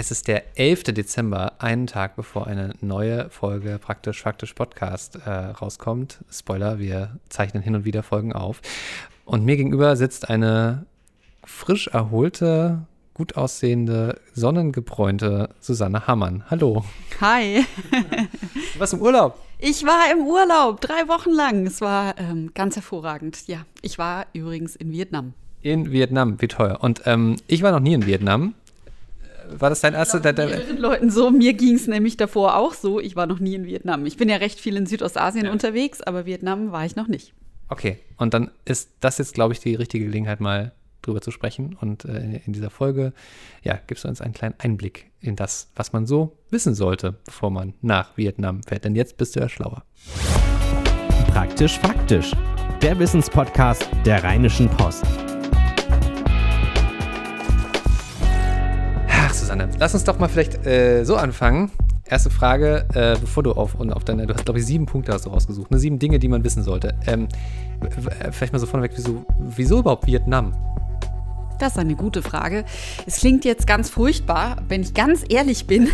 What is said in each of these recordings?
Es ist der 11. Dezember, einen Tag bevor eine neue Folge Praktisch Faktisch Podcast äh, rauskommt. Spoiler, wir zeichnen hin und wieder Folgen auf. Und mir gegenüber sitzt eine frisch erholte, gut aussehende, sonnengebräunte Susanne Hammann. Hallo. Hi. du warst im Urlaub. Ich war im Urlaub, drei Wochen lang. Es war ähm, ganz hervorragend. Ja, ich war übrigens in Vietnam. In Vietnam, wie teuer. Und ähm, ich war noch nie in Vietnam war das dein erster? Bei mehreren Leuten so. Mir ging es nämlich davor auch so. Ich war noch nie in Vietnam. Ich bin ja recht viel in Südostasien ja. unterwegs, aber Vietnam war ich noch nicht. Okay, und dann ist das jetzt, glaube ich, die richtige Gelegenheit, mal drüber zu sprechen. Und äh, in dieser Folge, ja, gibst du uns einen kleinen Einblick in das, was man so wissen sollte, bevor man nach Vietnam fährt. Denn jetzt bist du ja schlauer. Praktisch faktisch. Der Wissenspodcast der Rheinischen Post. Susanne, lass uns doch mal vielleicht äh, so anfangen. Erste Frage, äh, bevor du auf, auf deine, du hast glaube ich sieben Punkte hast du rausgesucht, ne? sieben Dinge, die man wissen sollte. Ähm, vielleicht mal so vorneweg, wieso, wieso überhaupt Vietnam? Das ist eine gute Frage. Es klingt jetzt ganz furchtbar. Wenn ich ganz ehrlich bin,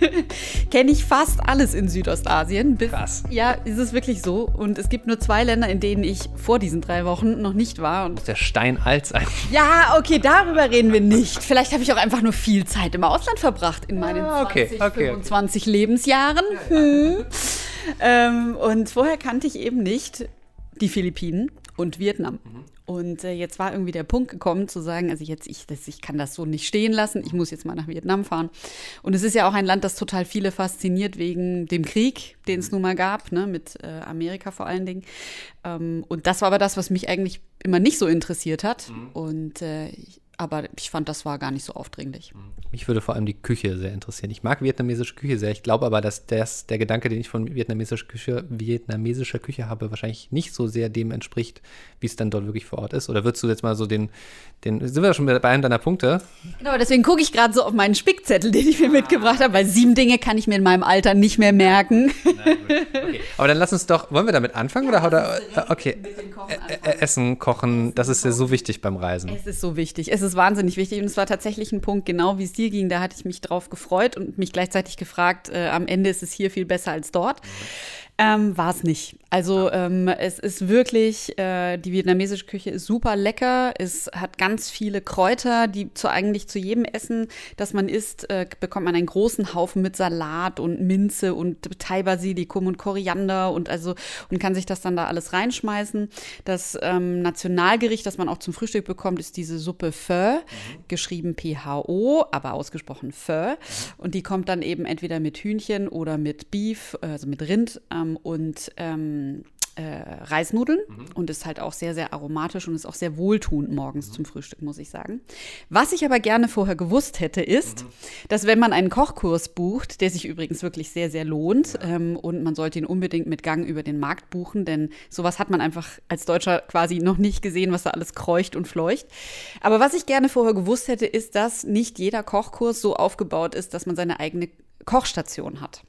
kenne ich fast alles in Südostasien. Krass. Ja, ist es wirklich so. Und es gibt nur zwei Länder, in denen ich vor diesen drei Wochen noch nicht war. Und der Stein alt sein. Ja, okay, darüber reden wir nicht. Vielleicht habe ich auch einfach nur viel Zeit im Ausland verbracht in meinen ah, okay, 20, okay, 25 okay. Lebensjahren. Hm. Ähm, und vorher kannte ich eben nicht die Philippinen und Vietnam. Mhm. Und äh, jetzt war irgendwie der Punkt gekommen zu sagen, also jetzt ich, das, ich kann das so nicht stehen lassen, ich muss jetzt mal nach Vietnam fahren. Und es ist ja auch ein Land, das total viele fasziniert wegen dem Krieg, den es nun mal gab, ne, mit äh, Amerika vor allen Dingen. Ähm, und das war aber das, was mich eigentlich immer nicht so interessiert hat. Mhm. Und äh, aber ich fand, das war gar nicht so aufdringlich. Mich würde vor allem die Küche sehr interessieren. Ich mag vietnamesische Küche sehr. Ich glaube aber, dass das, der Gedanke, den ich von vietnamesischer Küche, vietnamesischer Küche habe, wahrscheinlich nicht so sehr dem entspricht, wie es dann dort wirklich vor Ort ist. Oder würdest du jetzt mal so den, den sind wir schon bei einem deiner Punkte? Genau, deswegen gucke ich gerade so auf meinen Spickzettel, den ich mir ah. mitgebracht habe, weil sieben Dinge kann ich mir in meinem Alter nicht mehr merken. Nein, okay. Aber dann lass uns doch, wollen wir damit anfangen? Ja, oder, oder okay, Essen, Kochen, das ist ja so wichtig beim Reisen. Es ist so wichtig. Es ist wahnsinnig wichtig. Und es war tatsächlich ein Punkt, genau wie es dir ging. Da hatte ich mich drauf gefreut und mich gleichzeitig gefragt, äh, am Ende ist es hier viel besser als dort. Ähm, War es nicht. Also ähm, es ist wirklich, äh, die vietnamesische Küche ist super lecker. Es hat ganz viele Kräuter, die zu eigentlich zu jedem Essen, das man isst, äh, bekommt man einen großen Haufen mit Salat und Minze und Thai-Basilikum und Koriander und also und kann sich das dann da alles reinschmeißen. Das ähm, Nationalgericht, das man auch zum Frühstück bekommt, ist diese Suppe Pho, mhm. geschrieben P-H-O, aber ausgesprochen Pho. Mhm. Und die kommt dann eben entweder mit Hühnchen oder mit Beef, also mit Rind. Ähm, ähm, und ähm, äh, Reisnudeln mhm. und ist halt auch sehr, sehr aromatisch und ist auch sehr wohltuend morgens mhm. zum Frühstück, muss ich sagen. Was ich aber gerne vorher gewusst hätte, ist, mhm. dass wenn man einen Kochkurs bucht, der sich übrigens wirklich sehr, sehr lohnt ja. ähm, und man sollte ihn unbedingt mit Gang über den Markt buchen, denn sowas hat man einfach als Deutscher quasi noch nicht gesehen, was da alles kreucht und fleucht. Aber was ich gerne vorher gewusst hätte, ist, dass nicht jeder Kochkurs so aufgebaut ist, dass man seine eigene Kochstation hat.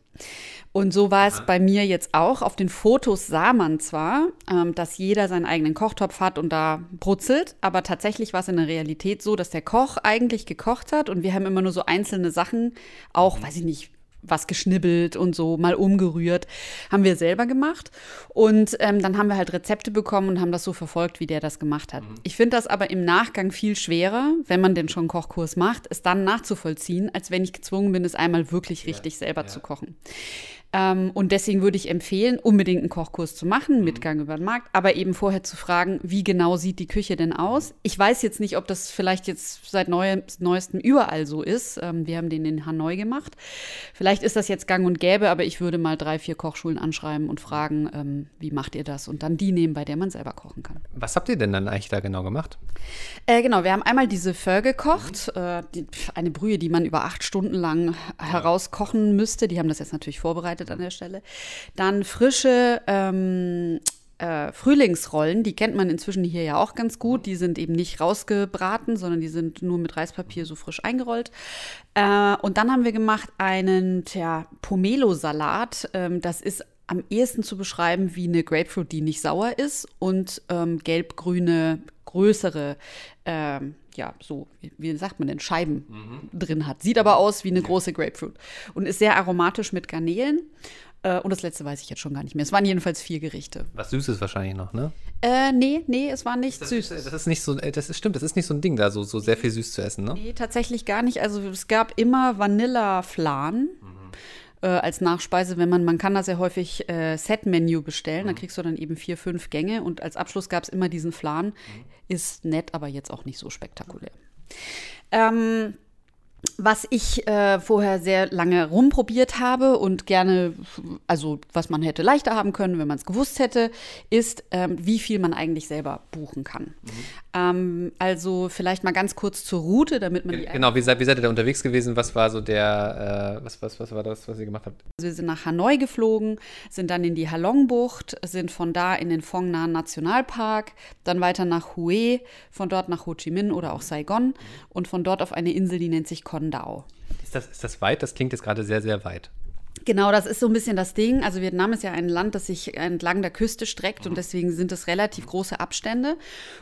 Und so war es bei mir jetzt auch. Auf den Fotos sah man zwar, ähm, dass jeder seinen eigenen Kochtopf hat und da brutzelt, aber tatsächlich war es in der Realität so, dass der Koch eigentlich gekocht hat und wir haben immer nur so einzelne Sachen, auch, mhm. weiß ich nicht, was geschnibbelt und so mal umgerührt. Haben wir selber gemacht. Und ähm, dann haben wir halt Rezepte bekommen und haben das so verfolgt, wie der das gemacht hat. Mhm. Ich finde das aber im Nachgang viel schwerer, wenn man denn schon einen Kochkurs macht, es dann nachzuvollziehen, als wenn ich gezwungen bin, es einmal wirklich richtig ja, selber ja. zu kochen. Ähm, und deswegen würde ich empfehlen, unbedingt einen Kochkurs zu machen, mhm. mit Gang über den Markt, aber eben vorher zu fragen, wie genau sieht die Küche denn aus? Ich weiß jetzt nicht, ob das vielleicht jetzt seit Neu neuestem überall so ist. Ähm, wir haben den in Hanoi gemacht. Vielleicht ist das jetzt gang und gäbe, aber ich würde mal drei, vier Kochschulen anschreiben und fragen, ähm, wie macht ihr das? Und dann die nehmen, bei der man selber kochen kann. Was habt ihr denn dann eigentlich da genau gemacht? Äh, genau, wir haben einmal diese Pho gekocht, mhm. äh, die, eine Brühe, die man über acht Stunden lang herauskochen müsste. Die haben das jetzt natürlich vorbereitet vorbereitet an der Stelle. Dann frische ähm, äh, Frühlingsrollen, die kennt man inzwischen hier ja auch ganz gut. Die sind eben nicht rausgebraten, sondern die sind nur mit Reispapier so frisch eingerollt. Äh, und dann haben wir gemacht einen Pomelo-Salat. Ähm, das ist am ehesten zu beschreiben wie eine Grapefruit, die nicht sauer ist und ähm, gelb-grüne, größere ähm, ja, so, wie, sagt man denn, Scheiben drin hat. Sieht aber aus wie eine große Grapefruit und ist sehr aromatisch mit Garnelen. Äh, und das letzte weiß ich jetzt schon gar nicht mehr. Es waren jedenfalls vier Gerichte. Was Süßes wahrscheinlich noch, ne? Äh, nee, nee, es war nicht Das, süß. das ist nicht so, äh, das ist, stimmt, das ist nicht so ein Ding da, so, so sehr viel süß zu essen, ne? Nee, tatsächlich gar nicht. Also es gab immer Vanilla-Flan. Äh, als Nachspeise, wenn man, man kann das ja häufig äh, Set-Menü bestellen, da kriegst du dann eben vier, fünf Gänge und als Abschluss gab es immer diesen Flan. Ist nett, aber jetzt auch nicht so spektakulär. Ähm, was ich äh, vorher sehr lange rumprobiert habe und gerne, also was man hätte leichter haben können, wenn man es gewusst hätte, ist, ähm, wie viel man eigentlich selber buchen kann. Ähm, also vielleicht mal ganz kurz zur Route, damit man die Genau, wie seid, wie seid ihr da unterwegs gewesen? Was war so der, äh, was, was, was war das, was ihr gemacht habt? Also wir sind nach Hanoi geflogen, sind dann in die Halong-Bucht, sind von da in den Phong Nha Nationalpark, dann weiter nach Hue, von dort nach Ho Chi Minh oder auch Saigon und von dort auf eine Insel, die nennt sich Con Dao. Ist das, ist das weit? Das klingt jetzt gerade sehr, sehr weit. Genau, das ist so ein bisschen das Ding. Also Vietnam ist ja ein Land, das sich entlang der Küste streckt und deswegen sind es relativ große Abstände.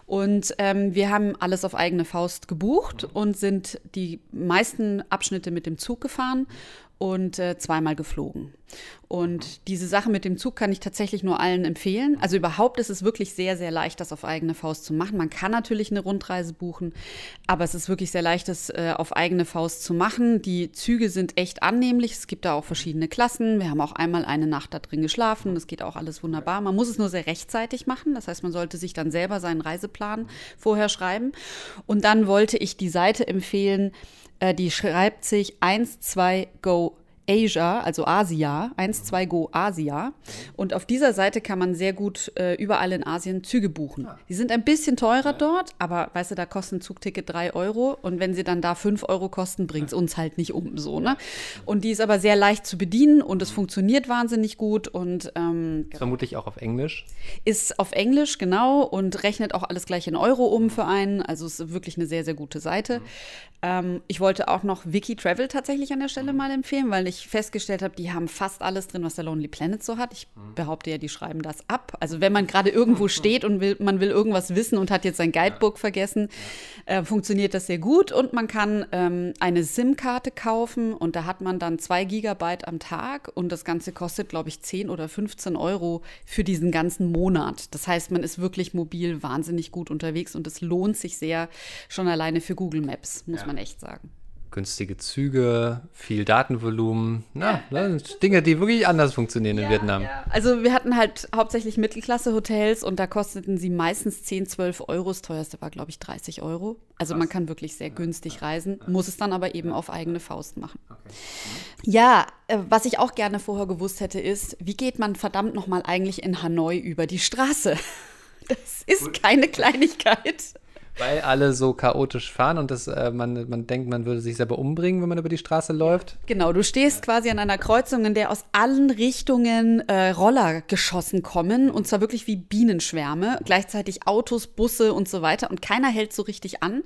Und ähm, wir haben alles auf eigene Faust gebucht und sind die meisten Abschnitte mit dem Zug gefahren und äh, zweimal geflogen. Und diese Sache mit dem Zug kann ich tatsächlich nur allen empfehlen. Also überhaupt ist es wirklich sehr, sehr leicht, das auf eigene Faust zu machen. Man kann natürlich eine Rundreise buchen, aber es ist wirklich sehr leicht, das äh, auf eigene Faust zu machen. Die Züge sind echt annehmlich. Es gibt da auch verschiedene Klassen. Wir haben auch einmal eine Nacht da drin geschlafen. Das geht auch alles wunderbar. Man muss es nur sehr rechtzeitig machen. Das heißt, man sollte sich dann selber seinen Reiseplan vorher schreiben. Und dann wollte ich die Seite empfehlen, die schreibt sich 12 Go Asia, also Asia, 12 Go Asia. Und auf dieser Seite kann man sehr gut äh, überall in Asien Züge buchen. Die sind ein bisschen teurer dort, aber weißt du, da kostet ein Zugticket 3 Euro. Und wenn sie dann da 5 Euro kosten, bringt es uns halt nicht um so, ne? Und die ist aber sehr leicht zu bedienen und es funktioniert wahnsinnig gut und ähm, Vermutlich auch auf Englisch. ist auf Englisch, genau, und rechnet auch alles gleich in Euro um für einen. Also es ist wirklich eine sehr, sehr gute Seite. Ähm, ich wollte auch noch Wiki Travel tatsächlich an der Stelle mal empfehlen, weil ich festgestellt habe, die haben fast alles drin, was der Lonely Planet so hat. Ich behaupte ja, die schreiben das ab. Also wenn man gerade irgendwo steht und will, man will irgendwas wissen und hat jetzt sein Guidebook vergessen, äh, funktioniert das sehr gut. Und man kann ähm, eine SIM-Karte kaufen und da hat man dann zwei Gigabyte am Tag und das Ganze kostet, glaube ich, 10 oder 15 Euro für diesen ganzen Monat. Das heißt, man ist wirklich mobil wahnsinnig gut unterwegs und es lohnt sich sehr schon alleine für Google Maps, muss man echt sagen. Günstige Züge, viel Datenvolumen. Na, das sind Dinge, die wirklich anders funktionieren in Vietnam. Also wir hatten halt hauptsächlich Mittelklasse-Hotels und da kosteten sie meistens 10, 12 Euro. Das teuerste war, glaube ich, 30 Euro. Also man kann wirklich sehr günstig reisen, muss es dann aber eben auf eigene Faust machen. Ja, äh, was ich auch gerne vorher gewusst hätte, ist, wie geht man verdammt nochmal eigentlich in Hanoi über die Straße? Das ist keine Kleinigkeit. Weil alle so chaotisch fahren und das, äh, man, man denkt, man würde sich selber umbringen, wenn man über die Straße läuft. Genau, du stehst quasi an einer Kreuzung, in der aus allen Richtungen äh, Roller geschossen kommen und zwar wirklich wie Bienenschwärme, gleichzeitig Autos, Busse und so weiter und keiner hält so richtig an.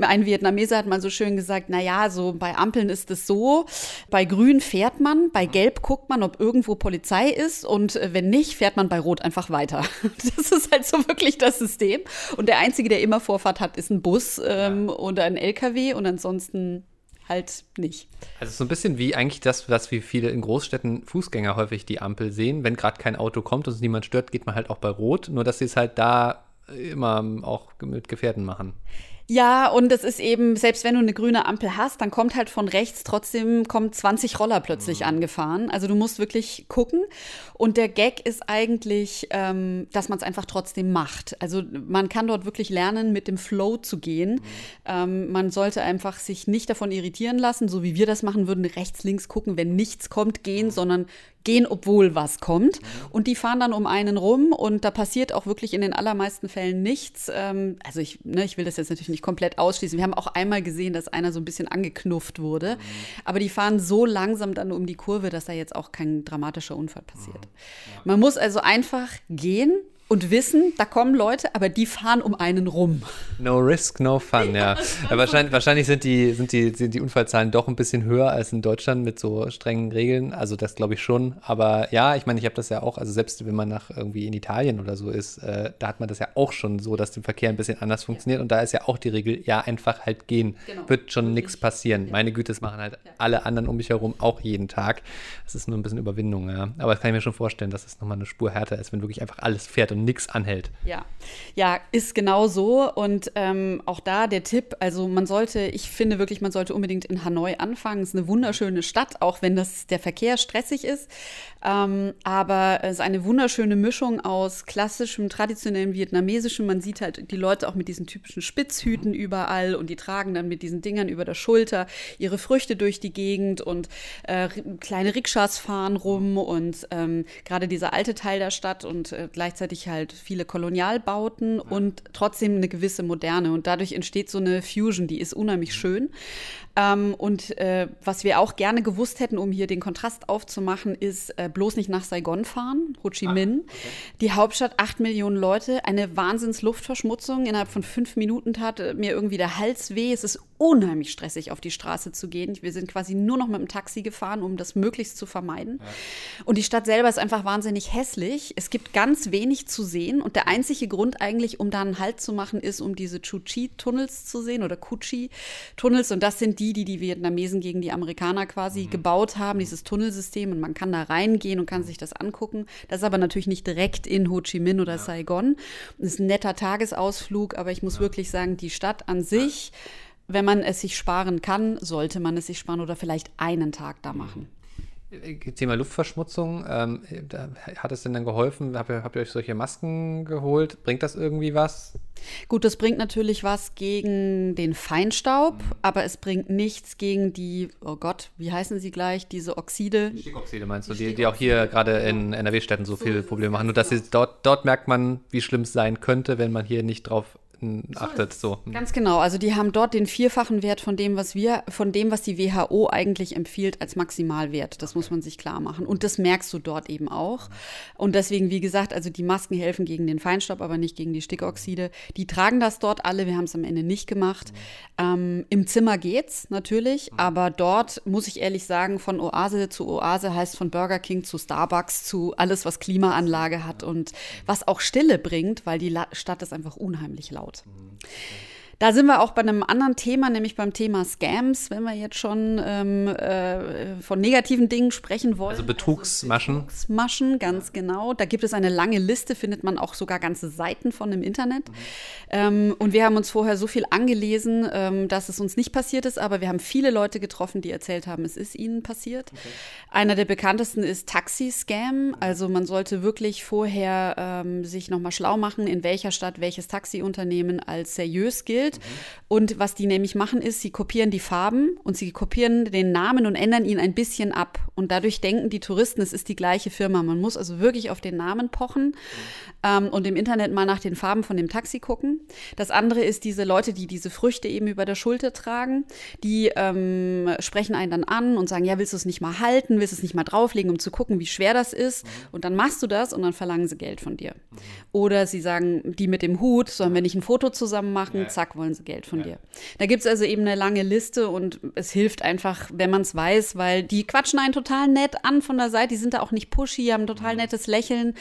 Ein Vietnameser hat mal so schön gesagt, na ja, so bei Ampeln ist es so, bei Grün fährt man, bei Gelb guckt man, ob irgendwo Polizei ist und äh, wenn nicht, fährt man bei Rot einfach weiter. Das ist halt so wirklich das System und der Einzige, der immer Vorfahrt hat, ist ein Bus ähm, oder ein LKW und ansonsten halt nicht. Also so ein bisschen wie eigentlich das, was wie viele in Großstädten Fußgänger häufig die Ampel sehen. Wenn gerade kein Auto kommt und es niemand stört, geht man halt auch bei Rot. Nur dass sie es halt da immer auch mit Gefährten machen. Ja, und es ist eben, selbst wenn du eine grüne Ampel hast, dann kommt halt von rechts trotzdem kommen 20 Roller plötzlich angefahren. Also du musst wirklich gucken. Und der Gag ist eigentlich, ähm, dass man es einfach trotzdem macht. Also man kann dort wirklich lernen, mit dem Flow zu gehen. Ähm, man sollte einfach sich nicht davon irritieren lassen, so wie wir das machen würden, rechts, links gucken, wenn nichts kommt, gehen, sondern gehen, obwohl was kommt. Und die fahren dann um einen rum und da passiert auch wirklich in den allermeisten Fällen nichts. Ähm, also ich, ne, ich will das jetzt natürlich nicht komplett ausschließen. Wir haben auch einmal gesehen, dass einer so ein bisschen angeknufft wurde. Aber die fahren so langsam dann um die Kurve, dass da jetzt auch kein dramatischer Unfall passiert. Man muss also einfach gehen und wissen, da kommen Leute, aber die fahren um einen rum. No risk, no fun, ja. ja wahrscheinlich, wahrscheinlich sind, die, sind, die, sind die Unfallzahlen doch ein bisschen höher als in Deutschland mit so strengen Regeln. Also das glaube ich schon. Aber ja, ich meine, ich habe das ja auch, also selbst wenn man nach irgendwie in Italien oder so ist, äh, da hat man das ja auch schon so, dass der Verkehr ein bisschen anders funktioniert. Ja. Und da ist ja auch die Regel, ja, einfach halt gehen. Genau. Wird schon nichts passieren. Ja. Meine Güte, das machen halt alle anderen um mich herum auch jeden Tag. Das ist nur ein bisschen Überwindung, ja. Aber das kann ich mir schon vorstellen, dass es nochmal eine Spur härter ist, wenn wirklich einfach alles fährt und nichts anhält. Ja, ja, ist genau so. Und ähm, auch da der Tipp, also man sollte, ich finde wirklich, man sollte unbedingt in Hanoi anfangen. Es ist eine wunderschöne Stadt, auch wenn das der Verkehr stressig ist. Ähm, aber es ist eine wunderschöne Mischung aus klassischem, traditionellem vietnamesischem. Man sieht halt die Leute auch mit diesen typischen Spitzhüten überall und die tragen dann mit diesen Dingern über der Schulter ihre Früchte durch die Gegend und äh, kleine Rikschas fahren rum und ähm, gerade dieser alte Teil der Stadt und äh, gleichzeitig halt viele Kolonialbauten ja. und trotzdem eine gewisse Moderne. Und dadurch entsteht so eine Fusion, die ist unheimlich schön. Ähm, und äh, was wir auch gerne gewusst hätten, um hier den Kontrast aufzumachen, ist äh, bloß nicht nach Saigon fahren, Ho Chi ah, Minh. Ah, okay. Die Hauptstadt, acht Millionen Leute, eine Wahnsinns-Luftverschmutzung. Innerhalb von fünf Minuten tat äh, mir irgendwie der Hals weh. Es ist unheimlich stressig, auf die Straße zu gehen. Wir sind quasi nur noch mit dem Taxi gefahren, um das möglichst zu vermeiden. Ja. Und die Stadt selber ist einfach wahnsinnig hässlich. Es gibt ganz wenig zu sehen. Und der einzige Grund eigentlich, um da einen Halt zu machen, ist, um diese Chu-Chi-Tunnels zu sehen oder Ku-Chi-Tunnels. Und das sind die, die die Vietnamesen gegen die Amerikaner quasi mhm. gebaut haben, dieses Tunnelsystem. Und man kann da reingehen und kann sich das angucken. Das ist aber natürlich nicht direkt in Ho Chi Minh oder ja. Saigon. Das ist ein netter Tagesausflug, aber ich muss ja. wirklich sagen, die Stadt an sich, wenn man es sich sparen kann, sollte man es sich sparen oder vielleicht einen Tag da machen. Thema Luftverschmutzung, ähm, hat es denn dann geholfen? Habt ihr, habt ihr, euch solche Masken geholt? Bringt das irgendwie was? Gut, das bringt natürlich was gegen den Feinstaub, mhm. aber es bringt nichts gegen die, oh Gott, wie heißen sie gleich, diese Oxide? Die Stickoxide meinst du, die, die auch hier gerade in NRW-Städten so, so viele Probleme machen. Nur dass sie dort, dort merkt man, wie schlimm es sein könnte, wenn man hier nicht drauf achtet. So. Ganz genau. Also die haben dort den vierfachen Wert von dem, was wir, von dem, was die WHO eigentlich empfiehlt als Maximalwert. Das muss man sich klar machen. Und das merkst du dort eben auch. Und deswegen, wie gesagt, also die Masken helfen gegen den Feinstaub, aber nicht gegen die Stickoxide. Die tragen das dort alle. Wir haben es am Ende nicht gemacht. Ähm, Im Zimmer geht's natürlich, aber dort muss ich ehrlich sagen, von Oase zu Oase heißt von Burger King zu Starbucks zu alles, was Klimaanlage hat und was auch Stille bringt, weil die Stadt ist einfach unheimlich laut aufgebaut. Mhm. Da sind wir auch bei einem anderen Thema, nämlich beim Thema Scams, wenn wir jetzt schon ähm, äh, von negativen Dingen sprechen wollen. Also Betrugsmaschen. Also Betrugsmaschen, ganz genau. Da gibt es eine lange Liste, findet man auch sogar ganze Seiten von im Internet. Mhm. Ähm, und wir haben uns vorher so viel angelesen, ähm, dass es uns nicht passiert ist, aber wir haben viele Leute getroffen, die erzählt haben, es ist ihnen passiert. Okay. Einer der bekanntesten ist Taxi-Scam. Also man sollte wirklich vorher ähm, sich nochmal schlau machen, in welcher Stadt welches Taxiunternehmen als seriös gilt Bild. Mhm. Und was die nämlich machen, ist, sie kopieren die Farben und sie kopieren den Namen und ändern ihn ein bisschen ab. Und dadurch denken die Touristen, es ist die gleiche Firma. Man muss also wirklich auf den Namen pochen. Ähm, und im Internet mal nach den Farben von dem Taxi gucken. Das andere ist diese Leute, die diese Früchte eben über der Schulter tragen, die ähm, sprechen einen dann an und sagen, ja, willst du es nicht mal halten, willst du es nicht mal drauflegen, um zu gucken, wie schwer das ist. Mhm. Und dann machst du das und dann verlangen sie Geld von dir. Mhm. Oder sie sagen, die mit dem Hut, sollen wir nicht ein Foto zusammen machen, ja. zack, wollen sie Geld von ja. dir. Da gibt es also eben eine lange Liste und es hilft einfach, wenn man es weiß, weil die quatschen einen total nett an von der Seite, die sind da auch nicht pushy, haben ein total mhm. nettes Lächeln,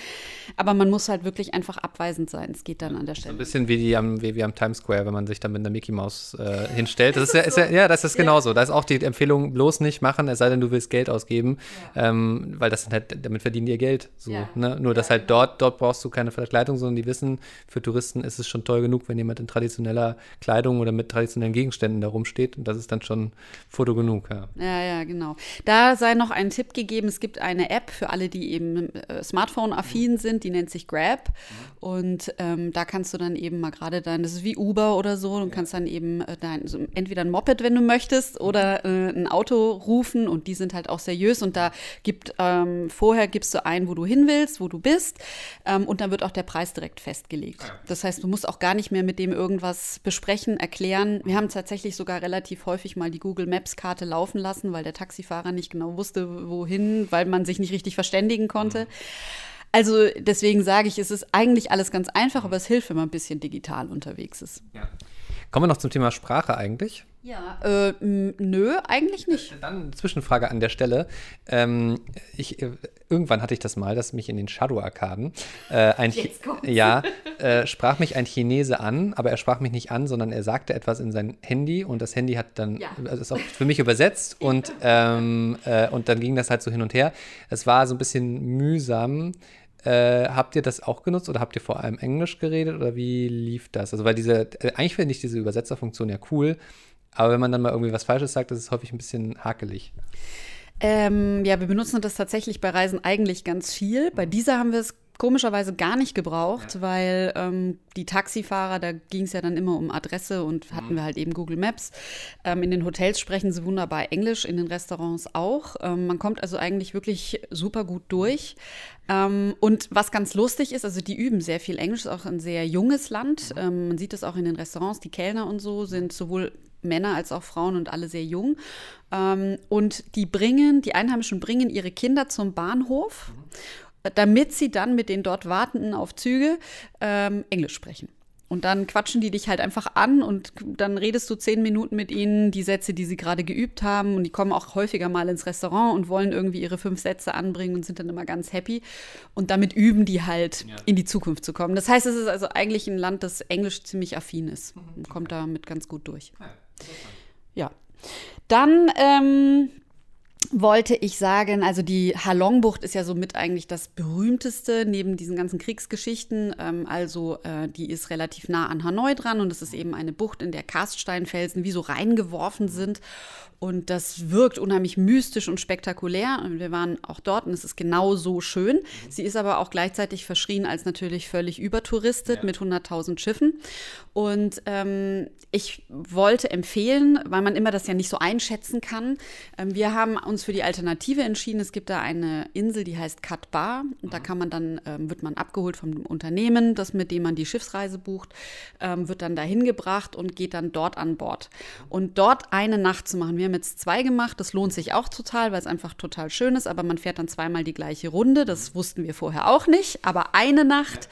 aber man muss halt wirklich einfach abweisend sein. Es geht dann an der Stelle. So ein bisschen wie, die am, wie, wie am Times Square, wenn man sich dann mit einer Mickey Maus äh, hinstellt. Das ist, ja, ist ja, ja, das ist ja. genauso. Da ist auch die Empfehlung, bloß nicht machen, es sei denn, du willst Geld ausgeben, ja. ähm, weil das halt, damit verdienen die ihr Geld. So, ne? Nur, dass halt dort, dort brauchst du keine Verkleidung, sondern die wissen, für Touristen ist es schon toll genug, wenn jemand in traditioneller Kleidung oder mit traditionellen Gegenständen da rumsteht. Und das ist dann schon Foto genug. Ja. ja, ja, genau. Da sei noch ein Tipp gegeben: Es gibt eine App für alle, die eben äh, Smartphone-affin mhm. sind, die nennt sich Grab. Mhm. Und ähm, da kannst du dann eben mal gerade dann, das ist wie Uber oder so, und ja. kannst dann eben äh, dein, so entweder ein Moped, wenn du möchtest, oder äh, ein Auto rufen. Und die sind halt auch seriös. Und da gibt ähm, vorher gibst du ein, wo du hin willst, wo du bist. Ähm, und dann wird auch der Preis direkt festgelegt. Ah, das heißt, du musst auch gar nicht mehr mit dem irgendwas besprechen, erklären erklären. Wir haben tatsächlich sogar relativ häufig mal die Google Maps-Karte laufen lassen, weil der Taxifahrer nicht genau wusste, wohin, weil man sich nicht richtig verständigen konnte. Also deswegen sage ich, es ist eigentlich alles ganz einfach, aber es hilft, wenn man ein bisschen digital unterwegs ist. Ja. Kommen wir noch zum Thema Sprache eigentlich? Ja. Äh, nö, eigentlich nicht. Dann eine Zwischenfrage an der Stelle. Ähm, ich, äh, irgendwann hatte ich das mal, dass mich in den Shadow-Arkaden äh, ein, ja, äh, sprach mich ein Chinese an, aber er sprach mich nicht an, sondern er sagte etwas in sein Handy und das Handy hat dann, ja. also ist auch für mich übersetzt und, ähm, äh, und dann ging das halt so hin und her. Es war so ein bisschen mühsam. Äh, habt ihr das auch genutzt oder habt ihr vor allem Englisch geredet oder wie lief das? Also, weil diese, äh, eigentlich finde ich diese Übersetzerfunktion ja cool, aber wenn man dann mal irgendwie was Falsches sagt, ist es häufig ein bisschen hakelig. Ähm, ja, wir benutzen das tatsächlich bei Reisen eigentlich ganz viel. Bei dieser haben wir es komischerweise gar nicht gebraucht, ja. weil ähm, die Taxifahrer, da ging es ja dann immer um Adresse und hatten mhm. wir halt eben Google Maps. Ähm, in den Hotels sprechen sie wunderbar Englisch, in den Restaurants auch. Ähm, man kommt also eigentlich wirklich super gut durch. Ähm, und was ganz lustig ist, also die üben sehr viel Englisch, ist auch ein sehr junges Land. Mhm. Ähm, man sieht es auch in den Restaurants, die Kellner und so sind sowohl Männer als auch Frauen und alle sehr jung. Ähm, und die bringen, die Einheimischen bringen ihre Kinder zum Bahnhof. Mhm damit sie dann mit den dort Wartenden auf Züge ähm, Englisch sprechen. Und dann quatschen die dich halt einfach an und dann redest du zehn Minuten mit ihnen, die Sätze, die sie gerade geübt haben. Und die kommen auch häufiger mal ins Restaurant und wollen irgendwie ihre fünf Sätze anbringen und sind dann immer ganz happy. Und damit üben die halt, ja. in die Zukunft zu kommen. Das heißt, es ist also eigentlich ein Land, das Englisch ziemlich affin ist mhm. und kommt damit ganz gut durch. Ja. Dann ähm, wollte ich sagen, also die Halongbucht ist ja somit eigentlich das berühmteste neben diesen ganzen Kriegsgeschichten. Ähm, also äh, die ist relativ nah an Hanoi dran und es ist eben eine Bucht, in der Karststeinfelsen wie so reingeworfen sind. Und das wirkt unheimlich mystisch und spektakulär. Und wir waren auch dort und es ist genau so schön. Sie ist aber auch gleichzeitig verschrien als natürlich völlig übertouristet ja. mit 100.000 Schiffen. Und ähm, ich wollte empfehlen, weil man immer das ja nicht so einschätzen kann. Ähm, wir haben uns für die Alternative entschieden. Es gibt da eine Insel, die heißt Katbar. Und da mhm. kann man dann, ähm, wird man abgeholt vom Unternehmen, das mit dem man die Schiffsreise bucht, ähm, wird dann dahin gebracht und geht dann dort an Bord. Und dort eine Nacht zu machen. Wir haben jetzt zwei gemacht. Das lohnt sich auch total, weil es einfach total schön ist. Aber man fährt dann zweimal die gleiche Runde. Das wussten wir vorher auch nicht. Aber eine Nacht.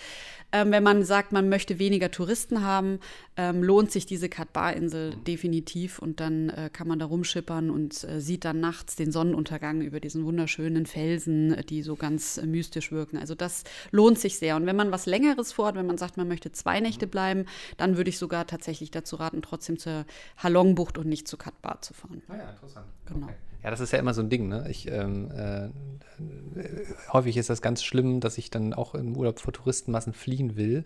Ähm, wenn man sagt, man möchte weniger Touristen haben, ähm, lohnt sich diese Katbar-Insel definitiv und dann äh, kann man da rumschippern und äh, sieht dann nachts den Sonnenuntergang über diesen wunderschönen Felsen, äh, die so ganz äh, mystisch wirken. Also das lohnt sich sehr. Und wenn man was Längeres vorhat, wenn man sagt, man möchte zwei Nächte bleiben, dann würde ich sogar tatsächlich dazu raten, trotzdem zur Halongbucht und nicht zu Katbar zu fahren. Ah ja, interessant. Genau. Okay. Ja, das ist ja immer so ein Ding, ne? Ich, ähm, äh, häufig ist das ganz schlimm, dass ich dann auch im Urlaub vor Touristenmassen fliehen will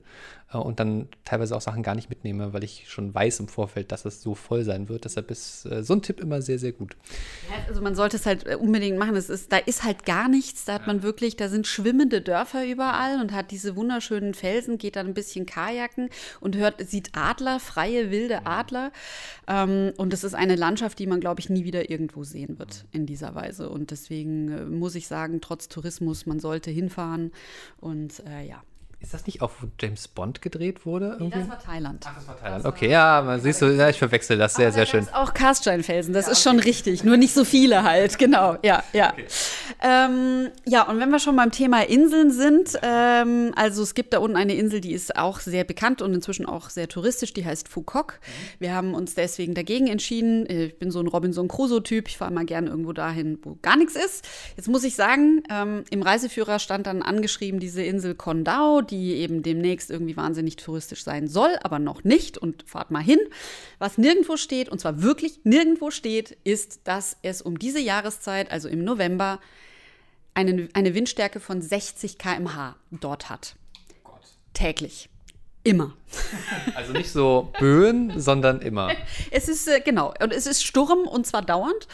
äh, und dann teilweise auch Sachen gar nicht mitnehme, weil ich schon weiß im Vorfeld, dass es so voll sein wird. Deshalb ist äh, so ein Tipp immer sehr, sehr gut. Ja, also man sollte es halt äh, unbedingt machen. Es ist, da ist halt gar nichts. Da hat man wirklich, da sind schwimmende Dörfer überall und hat diese wunderschönen Felsen, geht dann ein bisschen Kajaken und hört, sieht Adler, freie, wilde Adler. Ähm, und es ist eine Landschaft, die man, glaube ich, nie wieder irgendwo sehen wird in dieser Weise. Und deswegen äh, muss ich sagen, trotz Tourismus, man sollte hinfahren. Und äh, ja. Ist das nicht auch, wo James Bond gedreht wurde? Irgendwie? Nee, das war Thailand. Ach, das war Thailand. Das okay, ja, man siehst du, ja, ich verwechsel das. Sehr, sehr schön. auch Karststeinfelsen, das ja, ist schon richtig. Nur nicht so viele halt, genau. Ja, ja. Okay. Ähm, ja, und wenn wir schon beim Thema Inseln sind, ähm, also es gibt da unten eine Insel, die ist auch sehr bekannt und inzwischen auch sehr touristisch, die heißt Fukok. Wir haben uns deswegen dagegen entschieden. Ich bin so ein Robinson Crusoe-Typ, ich fahre mal gerne irgendwo dahin, wo gar nichts ist. Jetzt muss ich sagen, ähm, im Reiseführer stand dann angeschrieben diese Insel Kondao, die eben demnächst irgendwie wahnsinnig touristisch sein soll, aber noch nicht. Und fahrt mal hin. Was nirgendwo steht, und zwar wirklich nirgendwo steht, ist, dass es um diese Jahreszeit, also im November, eine, eine Windstärke von 60 km/h dort hat. Gott. Täglich. Immer. Also nicht so Böen, sondern immer. Es ist, äh, genau, und es ist Sturm und zwar dauernd.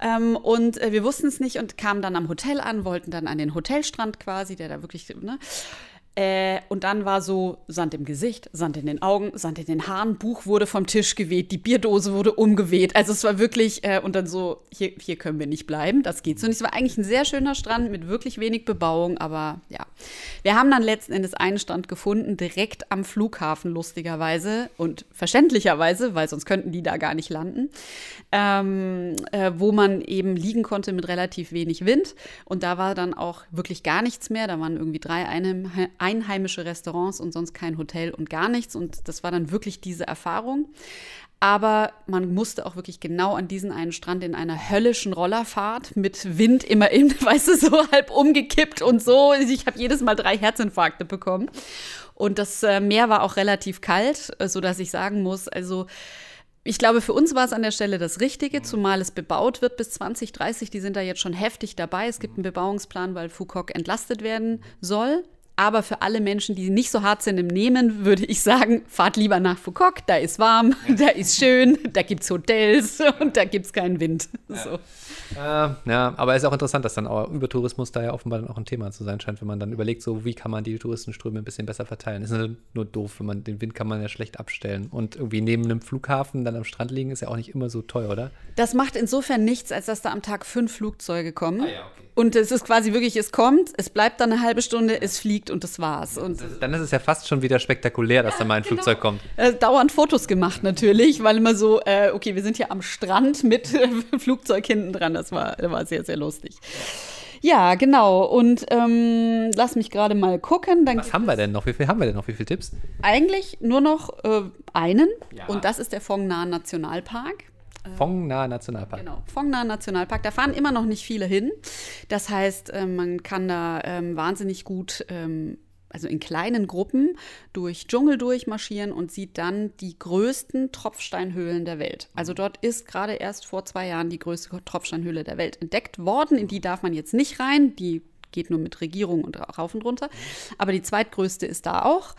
Ähm, und äh, wir wussten es nicht und kamen dann am Hotel an, wollten dann an den Hotelstrand quasi, der da wirklich, ne? Äh, und dann war so Sand im Gesicht, Sand in den Augen, Sand in den Haaren, Buch wurde vom Tisch geweht, die Bierdose wurde umgeweht. Also es war wirklich, äh, und dann so, hier, hier können wir nicht bleiben, das geht so nicht. Es war eigentlich ein sehr schöner Strand mit wirklich wenig Bebauung, aber ja. Wir haben dann letzten Endes einen Strand gefunden, direkt am Flughafen, lustigerweise und verständlicherweise, weil sonst könnten die da gar nicht landen. Ähm, äh, wo man eben liegen konnte mit relativ wenig Wind. Und da war dann auch wirklich gar nichts mehr. Da waren irgendwie drei einheimische Restaurants und sonst kein Hotel und gar nichts. Und das war dann wirklich diese Erfahrung. Aber man musste auch wirklich genau an diesen einen Strand in einer höllischen Rollerfahrt mit Wind immer in, weißt du, so halb umgekippt und so. Ich habe jedes Mal drei Herzinfarkte bekommen. Und das äh, Meer war auch relativ kalt, äh, sodass ich sagen muss, also ich glaube, für uns war es an der Stelle das Richtige, zumal es bebaut wird bis 2030. Die sind da jetzt schon heftig dabei. Es gibt einen Bebauungsplan, weil Foucault entlastet werden soll. Aber für alle Menschen, die nicht so hart sind im Nehmen, würde ich sagen, fahrt lieber nach Foucault. Da ist warm, da ist schön, da gibt es Hotels und da gibt es keinen Wind. So. Ja. Äh, ja, aber es ist auch interessant, dass dann auch Übertourismus da ja offenbar dann auch ein Thema zu sein scheint, wenn man dann überlegt, so wie kann man die Touristenströme ein bisschen besser verteilen. Ist nur doof, wenn man den Wind kann man ja schlecht abstellen. Und irgendwie neben einem Flughafen dann am Strand liegen, ist ja auch nicht immer so teuer, oder? Das macht insofern nichts, als dass da am Tag fünf Flugzeuge kommen. Ah, ja, okay. Und es ist quasi wirklich, es kommt, es bleibt dann eine halbe Stunde, es fliegt und das war's. Und dann ist es ja fast schon wieder spektakulär, dass ja, da mal ein genau. Flugzeug kommt. Äh, dauernd Fotos gemacht natürlich, weil immer so, äh, okay, wir sind hier am Strand mit äh, Flugzeug hinten dran. Das war, das war sehr, sehr lustig. Ja, genau. Und ähm, lass mich gerade mal gucken. Dann Was haben wir denn noch? Wie viel haben wir denn noch? Wie viele Tipps? Eigentlich nur noch äh, einen. Ja. Und das ist der Fongna Nationalpark. Äh, Fongna Nationalpark. Genau, Fongna Nationalpark. Da fahren immer noch nicht viele hin. Das heißt, äh, man kann da ähm, wahnsinnig gut ähm, also in kleinen Gruppen durch Dschungel durchmarschieren und sieht dann die größten Tropfsteinhöhlen der Welt. Also dort ist gerade erst vor zwei Jahren die größte Tropfsteinhöhle der Welt entdeckt worden. In die darf man jetzt nicht rein. Die geht nur mit Regierung und rauf und runter. Aber die zweitgrößte ist da auch.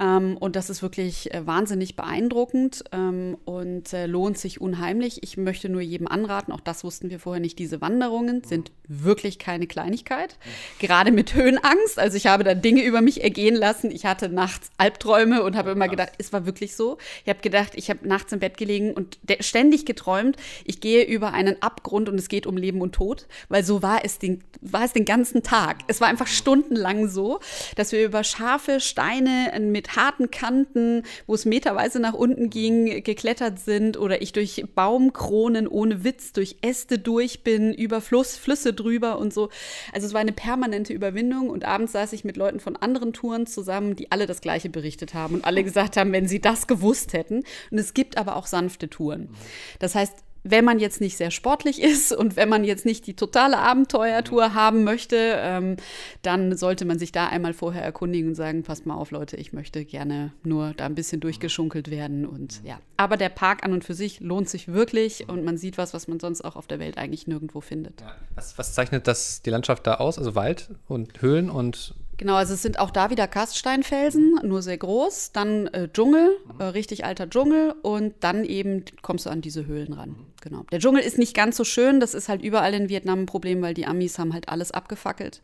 Ähm, und das ist wirklich äh, wahnsinnig beeindruckend ähm, und äh, lohnt sich unheimlich. Ich möchte nur jedem anraten, auch das wussten wir vorher nicht, diese Wanderungen sind wirklich keine Kleinigkeit. Gerade mit Höhenangst. Also ich habe da Dinge über mich ergehen lassen. Ich hatte nachts Albträume und habe immer gedacht, es war wirklich so. Ich habe gedacht, ich habe nachts im Bett gelegen und ständig geträumt, ich gehe über einen Abgrund und es geht um Leben und Tod, weil so war es den, war es den ganzen Tag. Tag. Es war einfach stundenlang so, dass wir über scharfe Steine mit harten Kanten, wo es meterweise nach unten ging, geklettert sind oder ich durch Baumkronen ohne Witz, durch Äste durch bin, über Fluss, Flüsse drüber und so. Also es war eine permanente Überwindung und abends saß ich mit Leuten von anderen Touren zusammen, die alle das Gleiche berichtet haben und alle gesagt haben, wenn sie das gewusst hätten. Und es gibt aber auch sanfte Touren. Das heißt, wenn man jetzt nicht sehr sportlich ist und wenn man jetzt nicht die totale Abenteuertour haben möchte, ähm, dann sollte man sich da einmal vorher erkundigen und sagen, passt mal auf, Leute, ich möchte gerne nur da ein bisschen durchgeschunkelt werden und ja. Aber der Park an und für sich lohnt sich wirklich und man sieht was, was man sonst auch auf der Welt eigentlich nirgendwo findet. Was, was zeichnet das die Landschaft da aus? Also Wald und Höhlen und Genau, also es sind auch da wieder Karststeinfelsen, nur sehr groß, dann äh, Dschungel, äh, richtig alter Dschungel und dann eben kommst du an diese Höhlen ran. Genau. Der Dschungel ist nicht ganz so schön, das ist halt überall in Vietnam ein Problem, weil die Amis haben halt alles abgefackelt.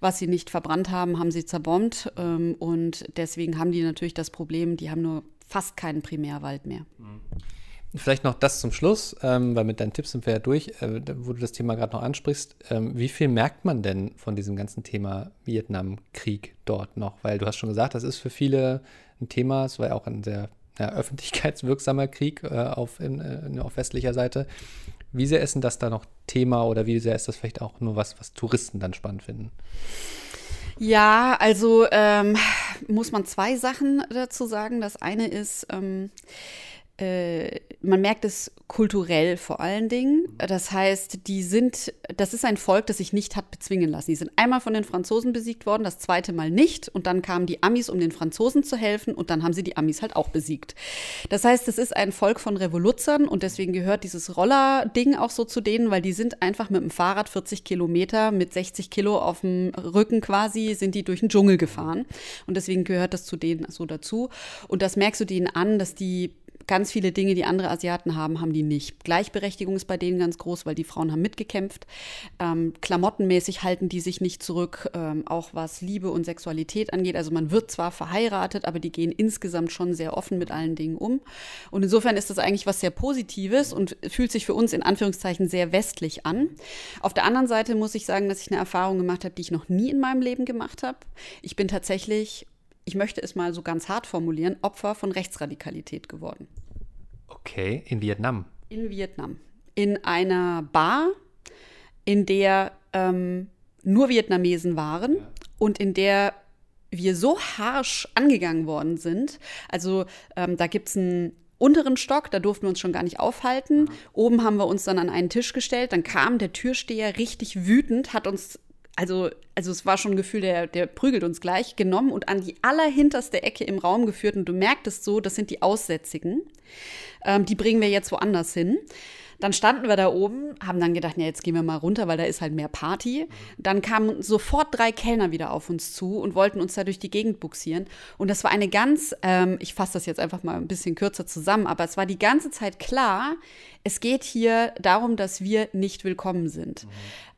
Was sie nicht verbrannt haben, haben sie zerbombt ähm, und deswegen haben die natürlich das Problem, die haben nur fast keinen Primärwald mehr. Vielleicht noch das zum Schluss, ähm, weil mit deinen Tipps sind wir ja durch, äh, wo du das Thema gerade noch ansprichst. Ähm, wie viel merkt man denn von diesem ganzen Thema Vietnamkrieg dort noch? Weil du hast schon gesagt, das ist für viele ein Thema, es war ja auch ein sehr ja, öffentlichkeitswirksamer Krieg äh, auf, in, in, auf westlicher Seite. Wie sehr ist denn das da noch Thema oder wie sehr ist das vielleicht auch nur was, was Touristen dann spannend finden? Ja, also ähm, muss man zwei Sachen dazu sagen. Das eine ist, ähm, äh, man merkt es kulturell vor allen Dingen. Das heißt, die sind, das ist ein Volk, das sich nicht hat bezwingen lassen. Die sind einmal von den Franzosen besiegt worden, das zweite Mal nicht. Und dann kamen die Amis, um den Franzosen zu helfen. Und dann haben sie die Amis halt auch besiegt. Das heißt, es ist ein Volk von Revoluzern und deswegen gehört dieses Roller-Ding auch so zu denen, weil die sind einfach mit dem Fahrrad 40 Kilometer mit 60 Kilo auf dem Rücken quasi, sind die durch den Dschungel gefahren. Und deswegen gehört das zu denen so dazu. Und das merkst du denen an, dass die Ganz viele Dinge, die andere Asiaten haben, haben die nicht. Gleichberechtigung ist bei denen ganz groß, weil die Frauen haben mitgekämpft. Ähm, klamottenmäßig halten die sich nicht zurück, ähm, auch was Liebe und Sexualität angeht. Also man wird zwar verheiratet, aber die gehen insgesamt schon sehr offen mit allen Dingen um. Und insofern ist das eigentlich was sehr Positives und fühlt sich für uns in Anführungszeichen sehr westlich an. Auf der anderen Seite muss ich sagen, dass ich eine Erfahrung gemacht habe, die ich noch nie in meinem Leben gemacht habe. Ich bin tatsächlich ich möchte es mal so ganz hart formulieren, Opfer von Rechtsradikalität geworden. Okay, in Vietnam. In Vietnam. in einer Bar, in der ähm, nur Vietnamesen waren und in der wir so harsch angegangen worden sind. Also ähm, da gibt es einen unteren Stock, da durften wir uns schon gar nicht aufhalten. Mhm. Oben haben wir uns dann an einen Tisch gestellt. Dann kam der Türsteher richtig wütend, hat uns, also, also es war schon ein Gefühl, der, der prügelt uns gleich, genommen und an die allerhinterste Ecke im Raum geführt. Und du merktest so, das sind die Aussätzigen. Ähm, die bringen wir jetzt woanders hin. Dann standen wir da oben, haben dann gedacht, ja, jetzt gehen wir mal runter, weil da ist halt mehr Party. Dann kamen sofort drei Kellner wieder auf uns zu und wollten uns da durch die Gegend buxieren. Und das war eine ganz, ähm, ich fasse das jetzt einfach mal ein bisschen kürzer zusammen, aber es war die ganze Zeit klar, es geht hier darum, dass wir nicht willkommen sind. Mhm.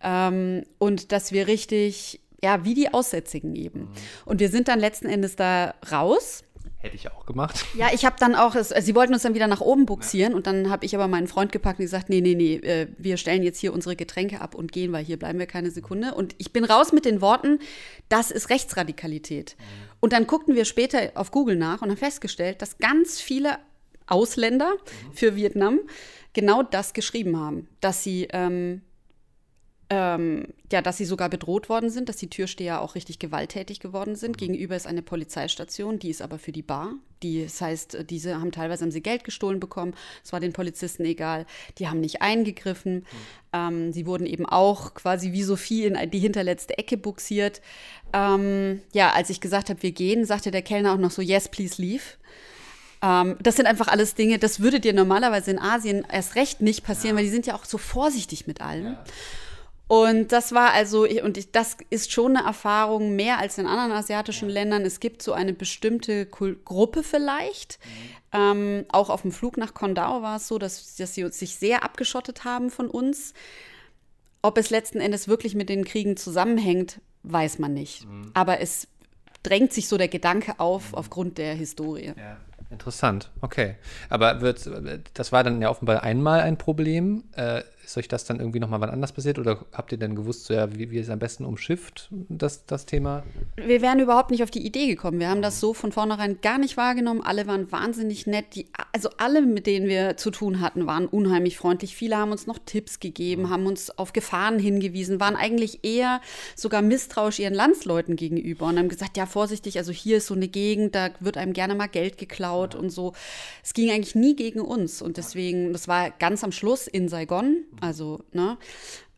Ähm, und dass wir richtig, ja, wie die Aussätzigen eben. Mhm. Und wir sind dann letzten Endes da raus Hätte ich auch gemacht. Ja, ich habe dann auch, es, sie wollten uns dann wieder nach oben buxieren ja. und dann habe ich aber meinen Freund gepackt und gesagt, nee, nee, nee, äh, wir stellen jetzt hier unsere Getränke ab und gehen, weil hier bleiben wir keine Sekunde. Und ich bin raus mit den Worten, das ist Rechtsradikalität. Mhm. Und dann guckten wir später auf Google nach und haben festgestellt, dass ganz viele Ausländer mhm. für Vietnam genau das geschrieben haben, dass sie ähm, ähm, ja, dass sie sogar bedroht worden sind, dass die Türsteher auch richtig gewalttätig geworden sind. Mhm. Gegenüber ist eine Polizeistation, die ist aber für die Bar. Die, das heißt, diese haben teilweise haben sie Geld gestohlen bekommen. Es war den Polizisten egal. Die haben nicht eingegriffen. Mhm. Ähm, sie wurden eben auch quasi wie Sophie in die hinterletzte Ecke buxiert. Ähm, ja, als ich gesagt habe, wir gehen, sagte der Kellner auch noch so, yes, please leave. Ähm, das sind einfach alles Dinge, das würde dir normalerweise in Asien erst recht nicht passieren, ja. weil die sind ja auch so vorsichtig mit allem. Ja. Und das war also, und ich, das ist schon eine Erfahrung mehr als in anderen asiatischen Ländern. Es gibt so eine bestimmte Kul Gruppe vielleicht. Mhm. Ähm, auch auf dem Flug nach Kondao war es so, dass, dass sie sich sehr abgeschottet haben von uns. Ob es letzten Endes wirklich mit den Kriegen zusammenhängt, weiß man nicht. Mhm. Aber es drängt sich so der Gedanke auf mhm. aufgrund der Historie. Ja. Interessant, okay. Aber wird, das war dann ja offenbar einmal ein Problem. Äh, ist euch das dann irgendwie nochmal wann anders passiert oder habt ihr denn gewusst, so, ja, wie, wie es am besten umschifft, das, das Thema? Wir wären überhaupt nicht auf die Idee gekommen. Wir haben das so von vornherein gar nicht wahrgenommen. Alle waren wahnsinnig nett. Die, also alle, mit denen wir zu tun hatten, waren unheimlich freundlich. Viele haben uns noch Tipps gegeben, mhm. haben uns auf Gefahren hingewiesen, waren eigentlich eher sogar misstrauisch ihren Landsleuten gegenüber und haben gesagt, ja, vorsichtig, also hier ist so eine Gegend, da wird einem gerne mal Geld geklaut mhm. und so. Es ging eigentlich nie gegen uns und deswegen, das war ganz am Schluss in Saigon, also, ne?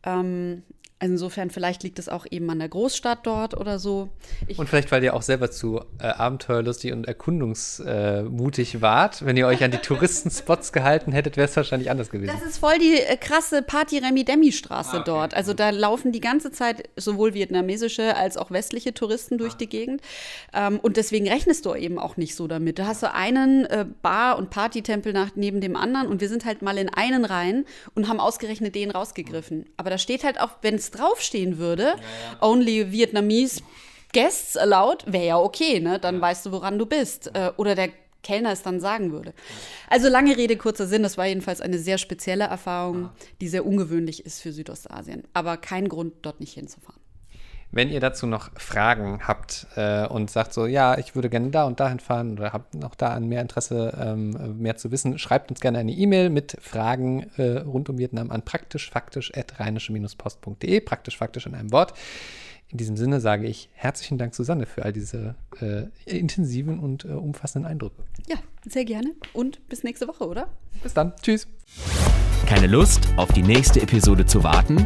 Ähm, Insofern, vielleicht liegt es auch eben an der Großstadt dort oder so. Ich und vielleicht, weil ihr auch selber zu äh, abenteuerlustig und erkundungsmutig äh, wart. Wenn ihr euch an die Touristenspots gehalten hättet, wäre es wahrscheinlich anders gewesen. Das ist voll die äh, krasse Party-Remi-Demi-Straße ah, okay. dort. Also da laufen die ganze Zeit sowohl vietnamesische als auch westliche Touristen durch ah. die Gegend. Ähm, und deswegen rechnest du eben auch nicht so damit. Da hast du einen äh, Bar- und Partytempel nach, neben dem anderen und wir sind halt mal in einen rein und haben ausgerechnet den rausgegriffen. Aber da steht halt auch, wenn es draufstehen würde, ja, ja. only Vietnamese Guests allowed, wäre ja okay, ne? Dann ja. weißt du, woran du bist. Äh, oder der Kellner es dann sagen würde. Also lange Rede, kurzer Sinn, das war jedenfalls eine sehr spezielle Erfahrung, die sehr ungewöhnlich ist für Südostasien. Aber kein Grund, dort nicht hinzufahren. Wenn ihr dazu noch Fragen habt äh, und sagt so, ja, ich würde gerne da und dahin fahren oder habt noch da an mehr Interesse, ähm, mehr zu wissen, schreibt uns gerne eine E-Mail mit Fragen äh, rund um Vietnam an praktischfaktisch.rheinische-post.de, praktisch faktisch in einem Wort. In diesem Sinne sage ich herzlichen Dank, Susanne, für all diese äh, intensiven und äh, umfassenden Eindrücke. Ja, sehr gerne und bis nächste Woche, oder? Bis dann. Tschüss. Keine Lust, auf die nächste Episode zu warten?